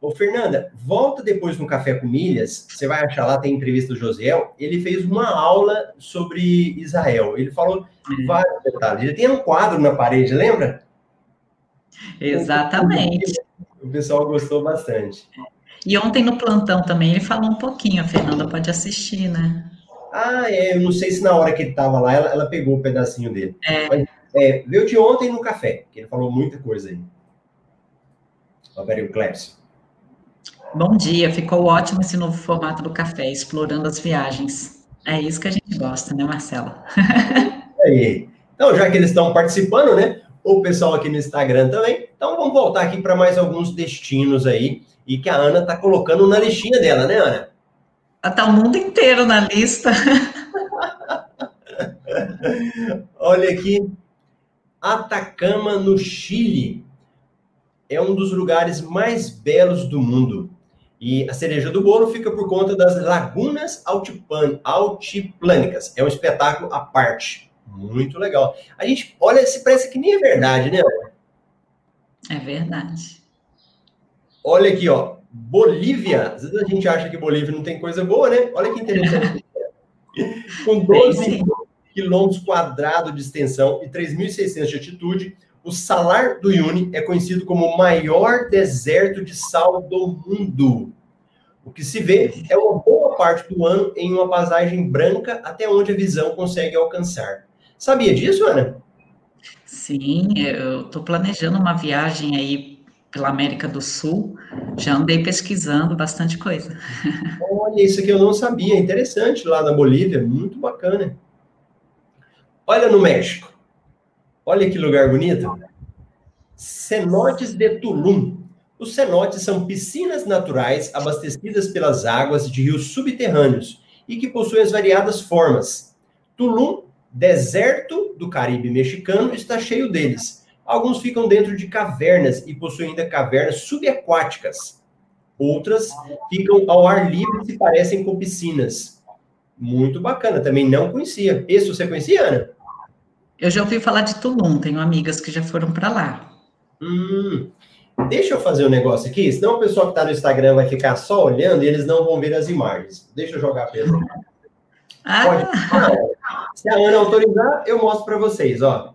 Ô, Fernanda, volta depois no Café com Milhas, você vai achar lá, tem entrevista do Josiel, ele fez uma aula sobre Israel, ele falou uhum. vários detalhes, ele tem um quadro na parede, lembra? Exatamente. O pessoal gostou bastante. E ontem no plantão também ele falou um pouquinho, a Fernanda pode assistir, né? Ah, é, eu não sei se na hora que ele estava lá, ela, ela, pegou o um pedacinho dele. É. Mas, é, veio de ontem no café, que ele falou muita coisa aí. Roberto Clépcio. Bom dia, ficou ótimo esse novo formato do café, explorando as viagens. É isso que a gente gosta, né, Marcelo? aí. Então, já que eles estão participando, né? O pessoal aqui no Instagram também. Então, vamos voltar aqui para mais alguns destinos aí e que a Ana está colocando na listinha dela, né, Ana? Está o mundo inteiro na lista. Olha aqui, Atacama, no Chile. É um dos lugares mais belos do mundo. E a cereja do bolo fica por conta das lagunas altipan, altiplânicas. É um espetáculo à parte. Muito legal. A gente olha, se parece que nem é verdade, né? É verdade. Olha aqui, ó. Bolívia. Às vezes a gente acha que Bolívia não tem coisa boa, né? Olha que interessante. Com 12 quilômetros quadrados de extensão e 3.600 de altitude, o Salar do Uyuni é conhecido como o maior deserto de sal do mundo. O que se vê é uma boa parte do ano em uma paisagem branca até onde a visão consegue alcançar. Sabia disso, Ana? Sim, eu estou planejando uma viagem aí pela América do Sul. Já andei pesquisando bastante coisa. Olha, isso aqui eu não sabia. Interessante lá na Bolívia, muito bacana. Olha no México. Olha que lugar bonito. Cenotes de Tulum. Os cenotes são piscinas naturais abastecidas pelas águas de rios subterrâneos e que possuem as variadas formas. Tulum, deserto do Caribe mexicano, está cheio deles. Alguns ficam dentro de cavernas e possuem ainda cavernas subaquáticas. Outras ficam ao ar livre e se parecem com piscinas. Muito bacana, também não conhecia. Esse você conhecia, Ana? Eu já ouvi falar de Tulum, tenho amigas que já foram para lá. Hum, deixa eu fazer um negócio aqui, senão o pessoal que está no Instagram vai ficar só olhando e eles não vão ver as imagens. Deixa eu jogar a peça. Ah. Pode. Se a Ana autorizar, eu mostro para vocês, ó.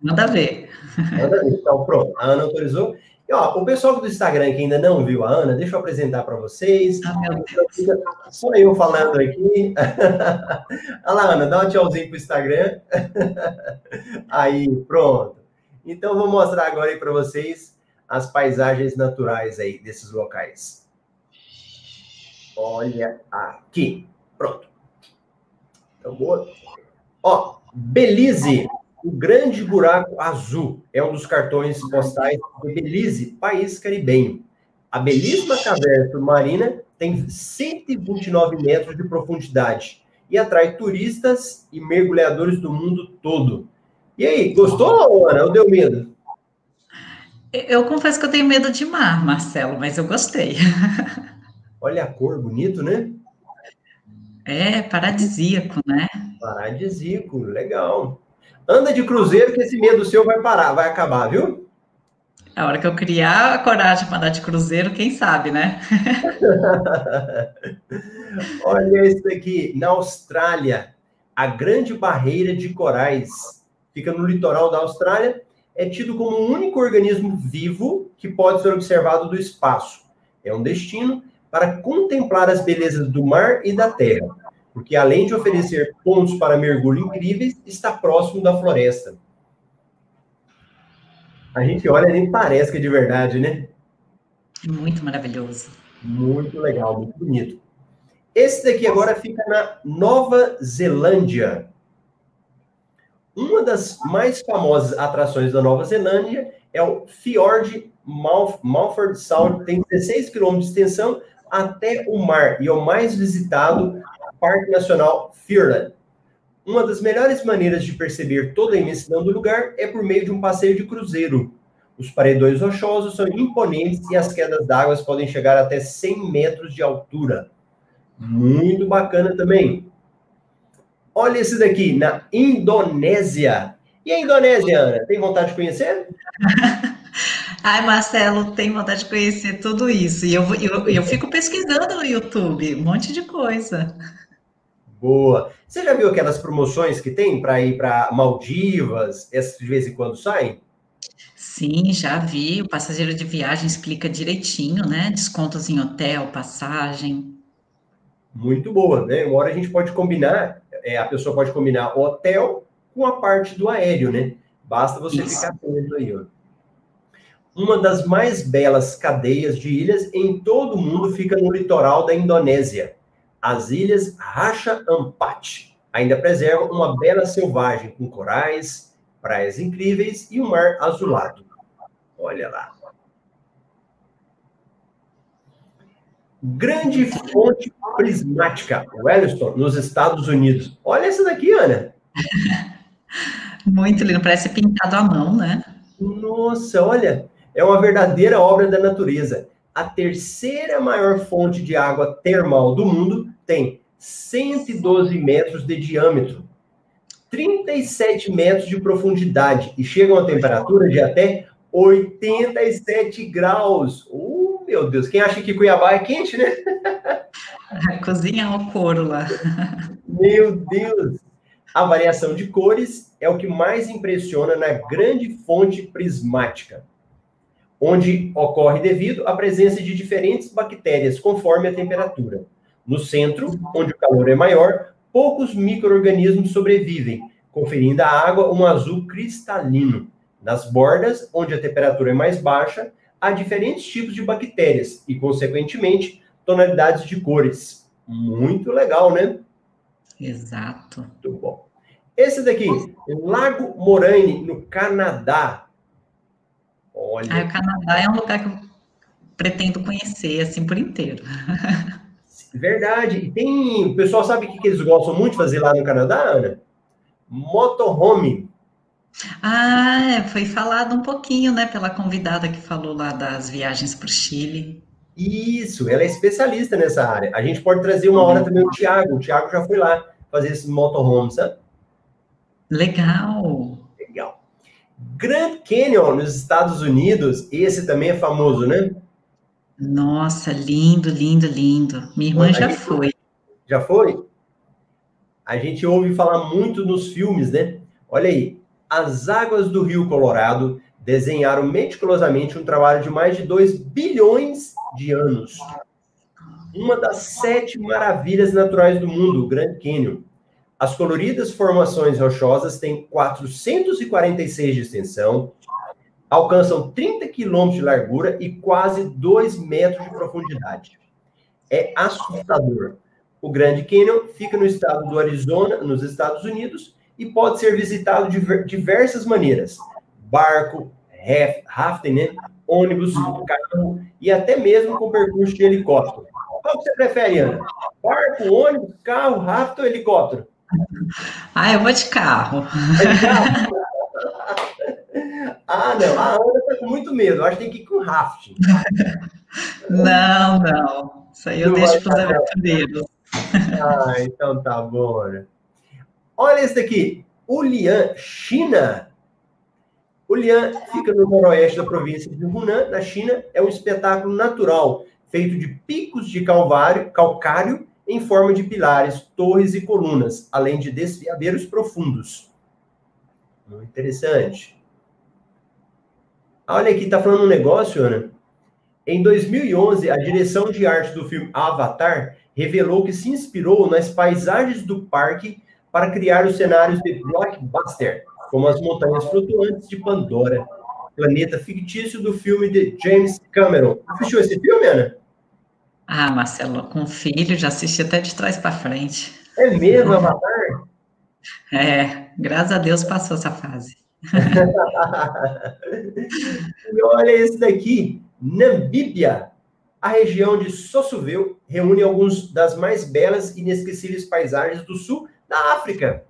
Manda ver. Manda ver. Então, pronto. A Ana autorizou. E, ó, o pessoal do Instagram que ainda não viu a Ana, deixa eu apresentar para vocês. Ah, meu Deus. Só eu falando aqui. Olha lá, Ana, dá um tchauzinho pro Instagram. Aí, pronto. Então, vou mostrar agora aí para vocês as paisagens naturais aí desses locais. Olha aqui. Pronto. Então, boa. Ó, Belize o Grande Buraco Azul é um dos cartões postais de Belize, país caribenho. A belíssima caverna submarina tem 129 metros de profundidade e atrai turistas e mergulhadores do mundo todo. E aí, gostou, Ana? Ou deu medo? Eu confesso que eu tenho medo de mar, Marcelo, mas eu gostei. Olha a cor, bonito, né? É, paradisíaco, né? Paradisíaco, legal. Anda de cruzeiro que esse medo seu vai parar, vai acabar, viu? A hora que eu criar a coragem para andar de cruzeiro, quem sabe, né? Olha isso aqui, na Austrália, a Grande Barreira de Corais, fica no litoral da Austrália, é tido como o único organismo vivo que pode ser observado do espaço. É um destino para contemplar as belezas do mar e da terra, porque além de oferecer pontos para mergulho incríveis, está próximo da floresta. A gente olha e nem parece que é de verdade, né? Muito maravilhoso. Muito legal, muito bonito. Esse daqui agora fica na Nova Zelândia. Uma das mais famosas atrações da Nova Zelândia é o Fjord Malford Sound, tem 16 quilômetros de extensão até o mar e é o mais visitado Parque Nacional Fiordland. Uma das melhores maneiras de perceber toda a imensidão do lugar é por meio de um passeio de cruzeiro. Os paredões rochosos são imponentes e as quedas d'água podem chegar até 100 metros de altura. Muito bacana também. Olha esse daqui, na Indonésia. E a Indonésia, Ana, tem vontade de conhecer? Ai, Marcelo, tem vontade de conhecer tudo isso. E eu, eu, eu fico pesquisando no YouTube, um monte de coisa. Boa. Você já viu aquelas promoções que tem para ir para Maldivas? Essas de vez em quando saem? Sim, já vi. O passageiro de viagem explica direitinho, né? Descontos em hotel, passagem muito boa, né? Uma hora a gente pode combinar, é, a pessoa pode combinar o hotel com a parte do aéreo, né? Basta você Isso. ficar atento aí, ó. Uma das mais belas cadeias de ilhas em todo o mundo fica no litoral da Indonésia. As ilhas Raja Ampat ainda preservam uma bela selvagem com corais, praias incríveis e um mar azulado. Olha lá. Grande fonte prismática, Wellington, nos Estados Unidos. Olha essa daqui, Ana. Muito lindo, parece pintado à mão, né? Nossa, olha, é uma verdadeira obra da natureza. A terceira maior fonte de água termal do mundo tem 112 metros de diâmetro, 37 metros de profundidade e chega a uma temperatura de até 87 graus. Uh, meu Deus, quem acha que Cuiabá é quente, né? Cozinha ao couro lá. Meu Deus! A variação de cores é o que mais impressiona na grande fonte prismática, onde ocorre devido à presença de diferentes bactérias conforme a temperatura. No centro, onde o calor é maior, poucos micro-organismos sobrevivem, conferindo à água um azul cristalino. Nas bordas, onde a temperatura é mais baixa, há diferentes tipos de bactérias e, consequentemente, tonalidades de cores. Muito legal, né? Exato. Muito bom. Esse daqui, Lago Moraine, no Canadá. Olha. Ah, o Canadá é um lugar que eu pretendo conhecer, assim, por inteiro. Verdade. E tem. O pessoal sabe o que eles gostam muito de fazer lá no Canadá, Ana? Motorhome. Ah, é, foi falado um pouquinho, né, pela convidada que falou lá das viagens para o Chile. Isso, ela é especialista nessa área. A gente pode trazer uma hora também o Tiago. O Tiago já foi lá fazer esse motorhome, sabe? Legal. Grand Canyon, nos Estados Unidos, esse também é famoso, né? Nossa, lindo, lindo, lindo. Minha irmã já foi. Já foi? A gente ouve falar muito nos filmes, né? Olha aí, as águas do Rio Colorado desenharam meticulosamente um trabalho de mais de 2 bilhões de anos. Uma das sete maravilhas naturais do mundo, o Grand Canyon. As coloridas formações rochosas têm 446 de extensão, alcançam 30 quilômetros de largura e quase 2 metros de profundidade. É assustador. O Grand Canyon fica no estado do Arizona, nos Estados Unidos, e pode ser visitado de diversas maneiras: barco, rafting, né? ônibus, carro e até mesmo com percurso de helicóptero. Qual você prefere, Ana? Barco, ônibus, carro, rafting ou helicóptero? Ah, eu vou de carro. ah, não. A Ana tá com muito medo. Acho que tem que ir com rafting. Não, não. Isso aí eu não deixo para os aventureiros. Ah, então tá bom. Olha esse daqui. Ulian, China. Ulian fica no noroeste da província de Hunan, na China. É um espetáculo natural, feito de picos de calvário, calcário em forma de pilares, torres e colunas, além de desfiadeiros profundos. Muito interessante. Olha aqui, tá falando um negócio, Ana. Em 2011, a direção de arte do filme Avatar revelou que se inspirou nas paisagens do parque para criar os cenários de blockbuster, como as montanhas flutuantes de Pandora, planeta fictício do filme de James Cameron. Assistiu esse filme, Ana? Ah, Marcelo, com filho, já assisti até de trás para frente. É mesmo, Avatar? É, graças a Deus passou essa fase. e olha esse daqui, Namíbia. A região de Sossuvel reúne algumas das mais belas e inesquecíveis paisagens do sul da África.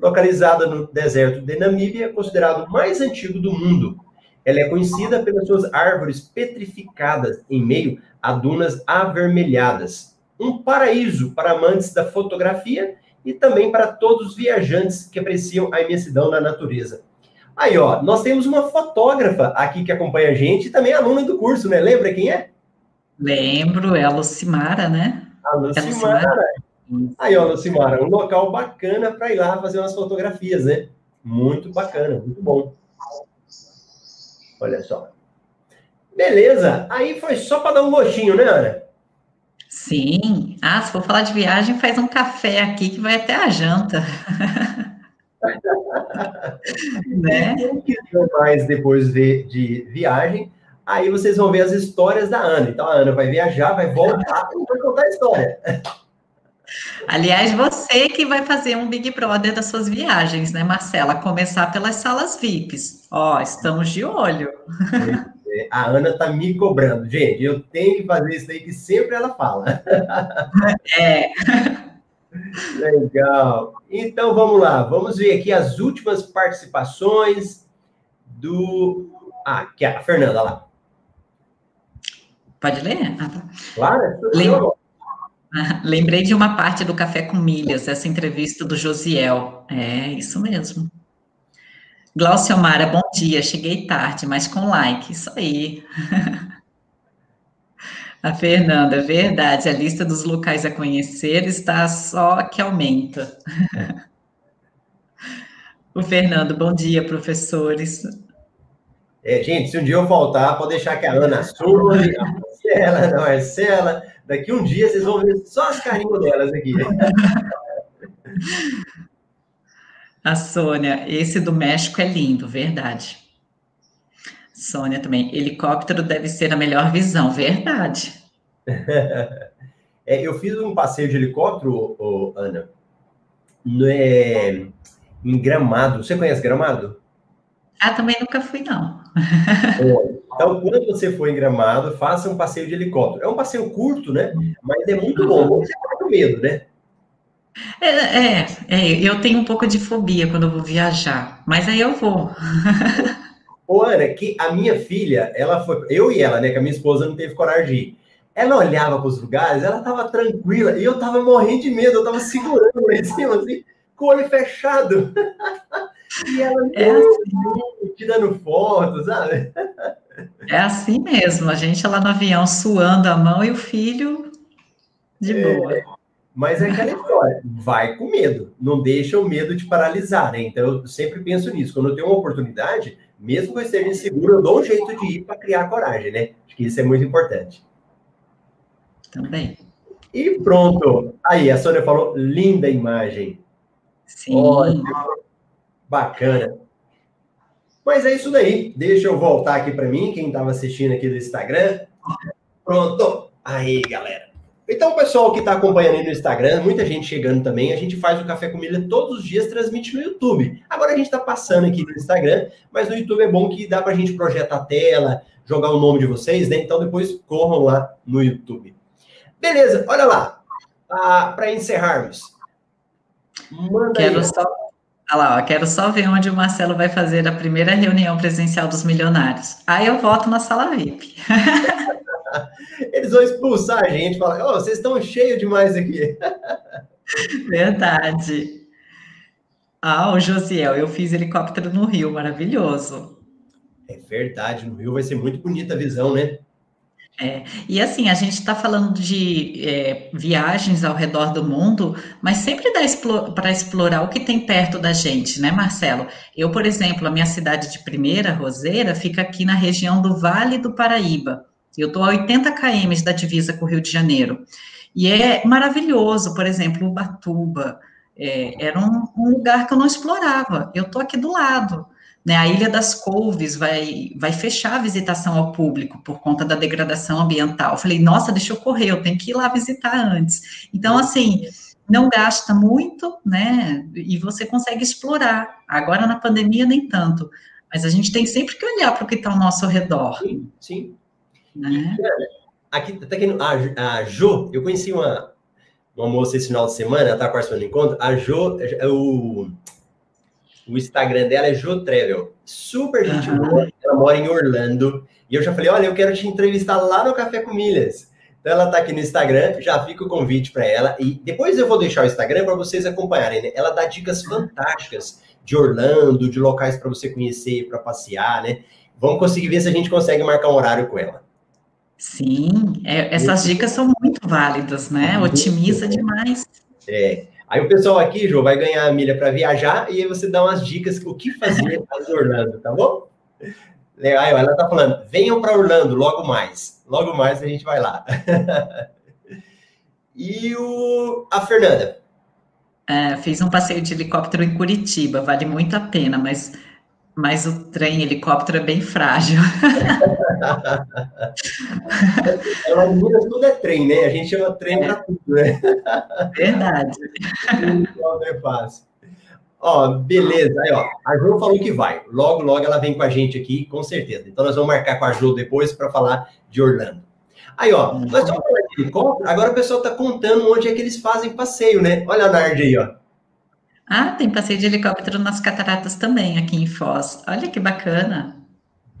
Localizada no deserto de Namíbia, considerado o mais antigo do mundo. Ela é conhecida pelas suas árvores petrificadas em meio a dunas avermelhadas. Um paraíso para amantes da fotografia e também para todos os viajantes que apreciam a imensidão da natureza. Aí, ó, nós temos uma fotógrafa aqui que acompanha a gente e também aluna do curso, né? Lembra quem é? Lembro, é a Lucimara, né? A Lucimara. É Lucimara. Aí, ó, Lucimara, um local bacana para ir lá fazer umas fotografias, né? Muito bacana, muito bom. Olha só. Beleza, aí foi só para dar um gostinho, né, Ana? Sim. Ah, se for falar de viagem, faz um café aqui que vai até a janta. né? Quem quiser mais depois ver de viagem, aí vocês vão ver as histórias da Ana. Então a Ana vai viajar, vai voltar e vai contar a história. Aliás, você que vai fazer um Big Brother das suas viagens, né, Marcela? Começar pelas salas VIPs. Ó, estamos de olho. É, a Ana tá me cobrando. Gente, eu tenho que fazer isso aí que sempre ela fala. É. Legal. Então vamos lá, vamos ver aqui as últimas participações do. Ah, que é a Fernanda lá. Pode ler? Ah, tá. Claro, Lembra... Lembrei de uma parte do Café com Milhas, essa entrevista do Josiel. É, isso mesmo. Glaucio Mara, bom dia. Cheguei tarde, mas com like. Isso aí. A Fernanda, verdade, a lista dos locais a conhecer está só que aumenta. o Fernando, bom dia, professores. É, gente, se um dia eu voltar, pode deixar que a Ana assume, a Marcela, a Marcela, daqui um dia vocês vão ver só as carinhas delas aqui. A Sônia, esse do México é lindo, verdade. Sônia também. Helicóptero deve ser a melhor visão, verdade. é, eu fiz um passeio de helicóptero, oh, Ana, é, em Gramado. Você conhece Gramado? Ah, também nunca fui, não. Então, quando você for em Gramado, faça um passeio de helicóptero. É um passeio curto, né? Mas é muito bom. Você fica com medo, né? É, é, é, eu tenho um pouco de fobia quando eu vou viajar, mas aí eu vou. Ô, Ana, que a minha filha, ela foi, eu e ela, né, que a minha esposa não teve coragem de ir. Ela olhava para os lugares, ela estava tranquila, e eu estava morrendo de medo, eu estava segurando lá em cima, assim, com o olho fechado. e ela é assim. tirando fotos, sabe? É assim mesmo, a gente lá no avião suando a mão e o filho de é, boa. Mas é aquela história, vai com medo, não deixa o medo te paralisar, né? Então eu sempre penso nisso, quando eu tenho uma oportunidade, mesmo que eu esteja inseguro, eu dou um jeito de ir para criar coragem, né? Acho que isso é muito importante. Também. E pronto. Aí, a Sônia falou, linda imagem. Sim. Bacana. Mas é isso daí. Deixa eu voltar aqui para mim, quem estava assistindo aqui do Instagram. Pronto. Aí, galera. Então, pessoal que está acompanhando aí no Instagram, muita gente chegando também, a gente faz o Café com Milha todos os dias, transmite no YouTube. Agora a gente está passando aqui no Instagram, mas no YouTube é bom que dá para a gente projetar a tela, jogar o nome de vocês, né? Então depois corram lá no YouTube. Beleza, olha lá. Ah, para encerrarmos. Manda quero aí. só, olha lá, ó, quero só ver onde o Marcelo vai fazer a primeira reunião presencial dos milionários. Aí eu volto na sala VIP. Eles vão expulsar a gente, falar, oh, vocês estão cheios demais aqui. Verdade. Ah, o Josiel, eu fiz helicóptero no Rio, maravilhoso. É verdade, no Rio vai ser muito bonita a visão, né? É, e assim, a gente está falando de é, viagens ao redor do mundo, mas sempre dá para explorar o que tem perto da gente, né, Marcelo? Eu, por exemplo, a minha cidade de Primeira, Roseira, fica aqui na região do Vale do Paraíba. Eu estou a 80 km da divisa com o Rio de Janeiro. E é maravilhoso, por exemplo, Ubatuba. É, era um, um, lugar que eu não explorava. Eu estou aqui do lado. Né? A Ilha das Couves vai, vai fechar a visitação ao público por conta da degradação ambiental. Eu falei, nossa, deixa eu correr, eu tenho que ir lá visitar antes. Então, assim, não gasta muito, né? E você consegue explorar. Agora, na pandemia, nem tanto. Mas a gente tem sempre que olhar para o que está ao nosso redor. Sim, sim. Né? Aqui, tá aqui a, a Jo, eu conheci uma, uma moça esse final de semana, ela tá participando do encontro. A Jo, o, o Instagram dela é Jo Travel. Super gente uhum. boa, ela mora em Orlando. E eu já falei: olha, eu quero te entrevistar lá no Café com Milhas. Então ela tá aqui no Instagram, já fica o convite para ela. E depois eu vou deixar o Instagram para vocês acompanharem. Né? Ela dá dicas fantásticas de Orlando, de locais para você conhecer, para passear, né? Vamos conseguir ver se a gente consegue marcar um horário com ela. Sim, é, essas dicas são muito válidas, né? Otimiza demais. É. Aí o pessoal aqui, João, vai ganhar a milha para viajar e aí você dá umas dicas o que fazer em Orlando, tá bom? Legal, ela tá falando, venham para Orlando logo mais. Logo mais a gente vai lá. e o, a Fernanda? É, fiz um passeio de helicóptero em Curitiba, vale muito a pena, mas mas o trem helicóptero é bem frágil. Ela Minas tudo é trem, né? A gente chama trem é. para tudo, né? Verdade. é fácil. Ó, beleza. Aí, ó, a Ju falou que vai. Logo, logo ela vem com a gente aqui, com certeza. Então nós vamos marcar com a Ju depois para falar de Orlando. Aí, ó, nós estamos falando de helicóptero, agora o pessoal está contando onde é que eles fazem passeio, né? Olha a Nard aí, ó. Ah, tem passeio de helicóptero nas cataratas também, aqui em Foz. Olha que bacana.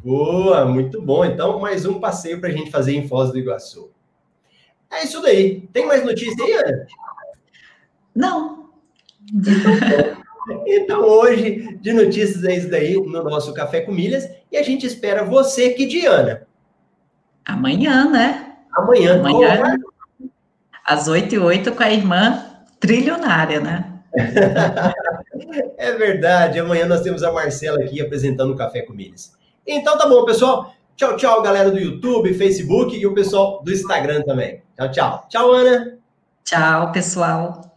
Boa, muito bom. Então, mais um passeio para a gente fazer em Foz do Iguaçu. É isso daí. Tem mais notícia aí, Ana? Não. Então, hoje, de notícias é isso daí no nosso Café com Milhas. E a gente espera você que de Ana. Amanhã, né? Amanhã. Amanhã, às 8 e 8 com a irmã trilionária, né? é verdade. Amanhã nós temos a Marcela aqui apresentando o Café com Milhas. Então tá bom, pessoal. Tchau, tchau, galera do YouTube, Facebook e o pessoal do Instagram também. Tchau, tchau. Tchau, Ana. Tchau, pessoal.